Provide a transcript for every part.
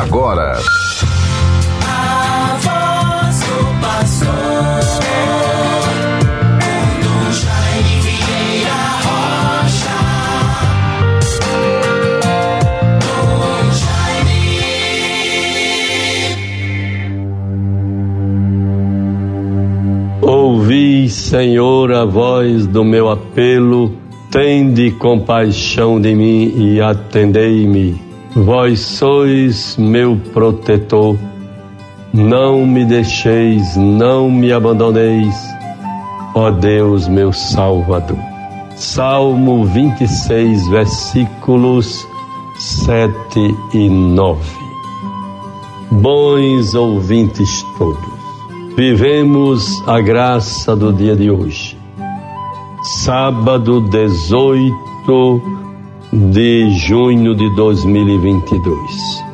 agora. Ouvi, Senhor, a voz do meu apelo, tende compaixão de mim e atendei-me. Vós sois meu protetor, não me deixeis, não me abandoneis, ó Deus, meu Salvador. Salmo 26, versículos 7 e 9. Bons ouvintes todos, vivemos a graça do dia de hoje, sábado 18 de junho de 2022,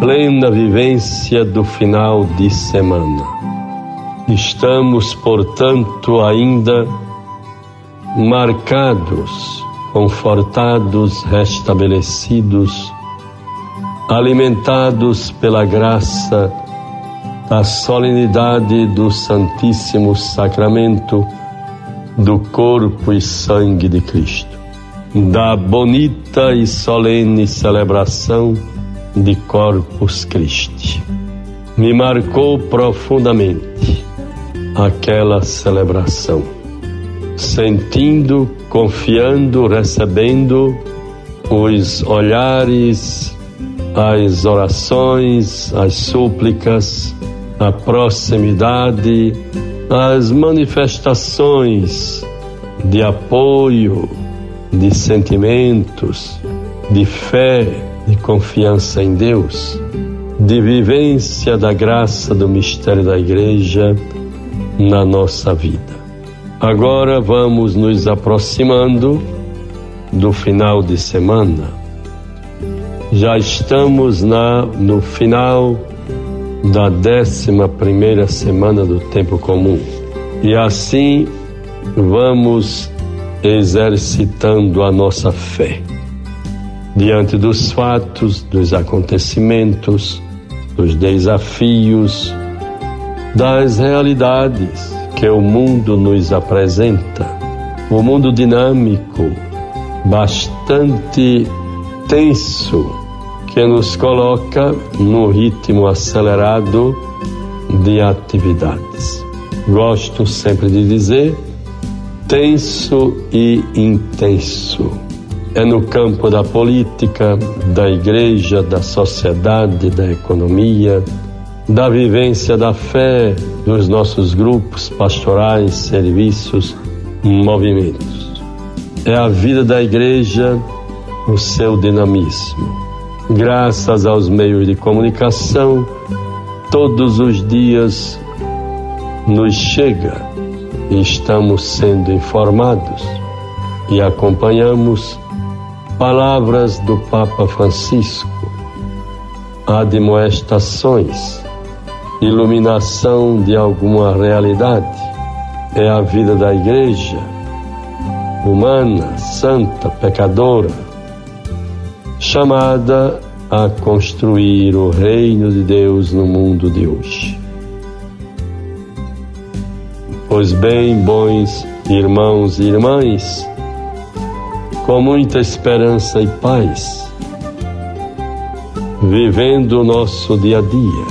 plena vivência do final de semana. Estamos, portanto, ainda marcados, confortados, restabelecidos, alimentados pela graça da solenidade do Santíssimo Sacramento do corpo e sangue de Cristo, da bonita e solene celebração de Corpus Christi. Me marcou profundamente aquela celebração, sentindo, confiando, recebendo os olhares, as orações, as súplicas, a proximidade, as manifestações de apoio, de sentimentos, de fé, de confiança em Deus, de vivência da graça do mistério da Igreja na nossa vida. Agora vamos nos aproximando do final de semana. Já estamos na, no final da décima primeira semana do tempo comum. E assim vamos exercitando a nossa fé diante dos fatos, dos acontecimentos, dos desafios, das realidades que o mundo nos apresenta. O mundo dinâmico, bastante tenso, que nos coloca no ritmo acelerado de atividades. Gosto sempre de dizer tenso e intenso. É no campo da política, da igreja, da sociedade, da economia, da vivência da fé, dos nossos grupos pastorais, serviços, movimentos. É a vida da igreja, o seu dinamismo. Graças aos meios de comunicação, todos os dias nos chega estamos sendo informados e acompanhamos palavras do Papa Francisco, admoestações, iluminação de alguma realidade. É a vida da igreja, humana, santa, pecadora, chamada a construir o reino de Deus no mundo de hoje. Pois bem, bons irmãos e irmãs, com muita esperança e paz, vivendo o nosso dia a dia,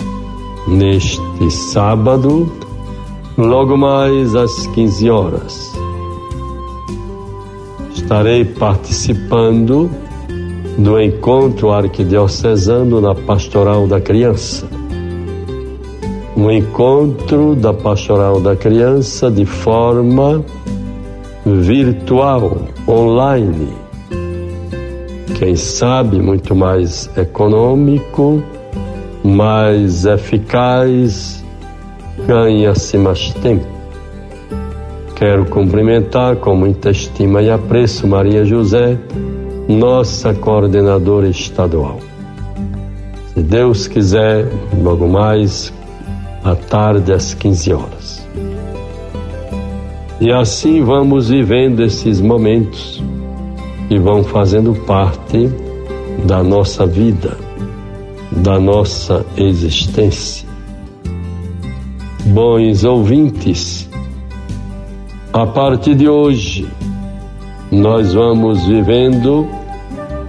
neste sábado, logo mais às 15 horas. Estarei participando do encontro arquidiocesano na Pastoral da Criança. Um encontro da Pastoral da Criança de forma virtual, online. Quem sabe muito mais econômico, mais eficaz, ganha-se mais tempo. Quero cumprimentar com muita estima e apreço Maria José, nossa coordenadora estadual. Se Deus quiser, logo mais à tarde às 15 horas. E assim vamos vivendo esses momentos que vão fazendo parte da nossa vida. da nossa existência. Bons ouvintes, a partir de hoje, nós vamos vivendo,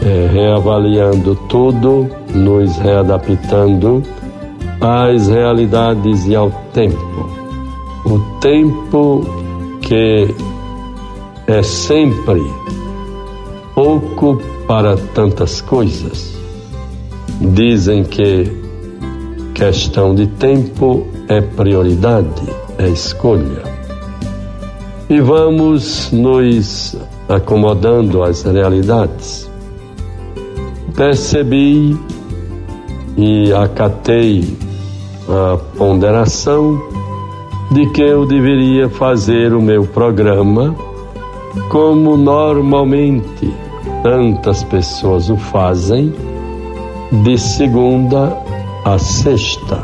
é, reavaliando tudo, nos readaptando às realidades e ao tempo. O tempo que é sempre pouco para tantas coisas. Dizem que questão de tempo é prioridade, é escolha. E vamos nos acomodando às realidades. Percebi e acatei a ponderação de que eu deveria fazer o meu programa como normalmente tantas pessoas o fazem, de segunda a sexta.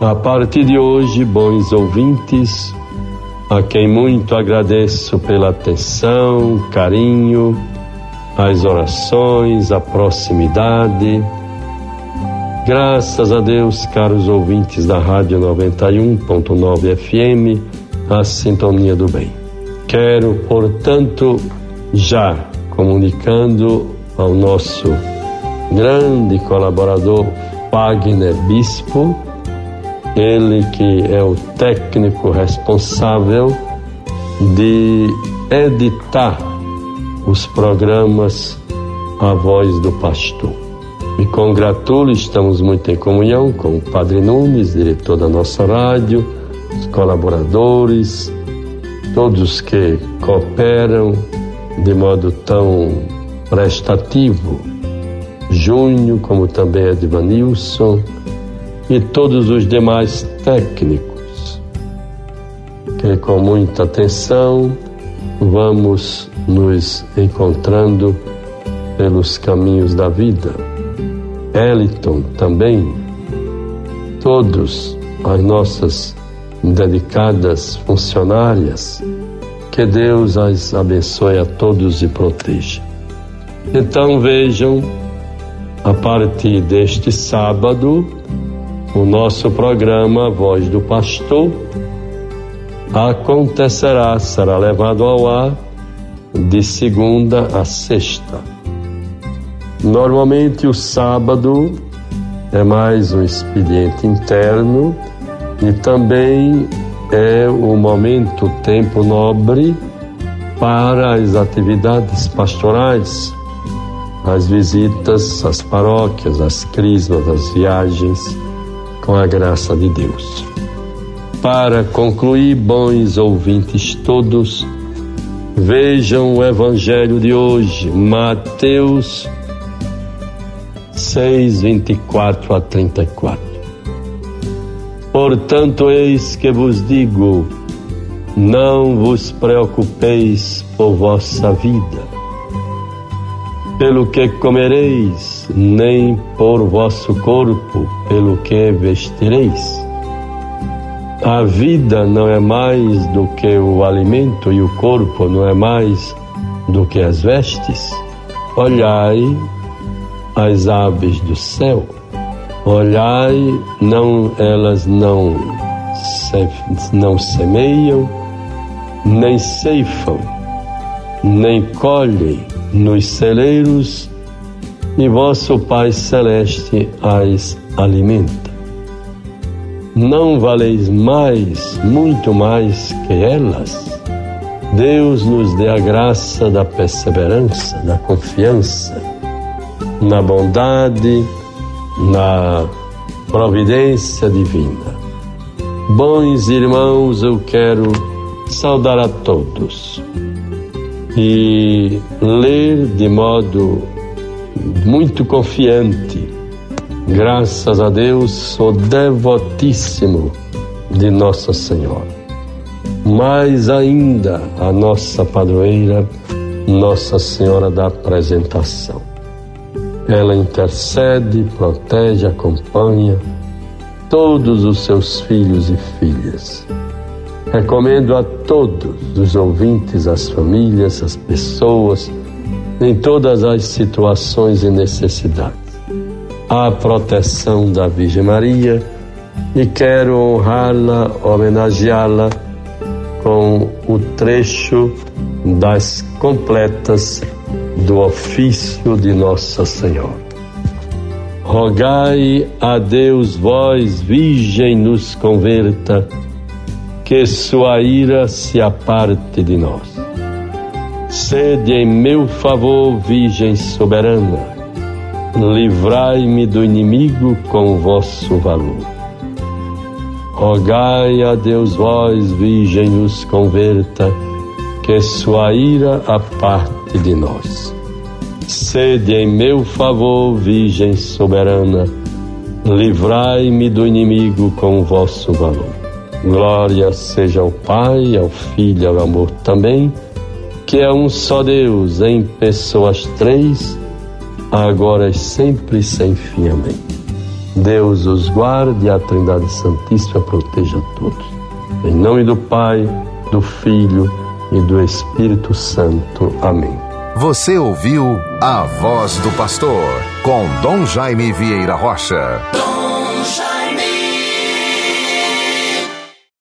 A partir de hoje, bons ouvintes, a quem muito agradeço pela atenção, carinho, as orações, a proximidade. Graças a Deus, caros ouvintes da Rádio 91.9 FM, a sintonia do bem. Quero, portanto, já comunicando ao nosso grande colaborador Wagner Bispo, ele que é o técnico responsável de editar os programas A Voz do Pastor. Me congratulo, estamos muito em comunhão com o Padre Nunes, diretor da nossa rádio, os colaboradores, todos que cooperam de modo tão prestativo, Júnior, como também Edvanilson e todos os demais técnicos, que com muita atenção vamos nos encontrando pelos caminhos da vida. Eliton também, todos as nossas dedicadas funcionárias, que Deus as abençoe a todos e proteja. Então vejam, a partir deste sábado, o nosso programa Voz do Pastor acontecerá, será levado ao ar de segunda a sexta. Normalmente o sábado é mais um expediente interno e também é o momento, o tempo nobre para as atividades pastorais, as visitas às paróquias, as crismas, as viagens, com a graça de Deus. Para concluir, bons ouvintes todos, vejam o Evangelho de hoje, Mateus 6, 24 a 34. Portanto, eis que vos digo: não vos preocupeis por vossa vida, pelo que comereis, nem por vosso corpo, pelo que vestireis. A vida não é mais do que o alimento e o corpo não é mais do que as vestes. Olhai as aves do céu Olhai, não elas não se, não semeiam, nem ceifam, nem colhem nos celeiros, e vosso Pai celeste as alimenta. Não valeis mais, muito mais que elas? Deus nos dê a graça da perseverança, da confiança na bondade, na providência divina. Bons irmãos, eu quero saudar a todos e ler de modo muito confiante. Graças a Deus, sou devotíssimo de Nossa Senhora. Mais ainda, a nossa padroeira, Nossa Senhora da Apresentação. Ela intercede, protege, acompanha todos os seus filhos e filhas. Recomendo a todos os ouvintes, as famílias, as pessoas, em todas as situações e necessidades. à proteção da Virgem Maria e quero honrá-la, homenageá-la com o trecho das completas do ofício de Nossa Senhora. Rogai a Deus, vós, Virgem, nos converta, que sua ira se aparte de nós. Sede em meu favor, Virgem soberana, livrai-me do inimigo com vosso valor. Rogai a Deus, vós, Virgem, nos converta, que sua ira aparte de nós. Sede em meu favor, Virgem soberana, livrai-me do inimigo com vosso valor. Glória seja ao Pai, ao Filho ao amor também, que é um só Deus, em pessoas três, agora e sempre sem fim. Amém. Deus os guarde a Trindade Santíssima proteja todos. Em nome do Pai, do Filho e do Espírito Santo. Amém. Você ouviu A Voz do Pastor, com Dom Jaime Vieira Rocha.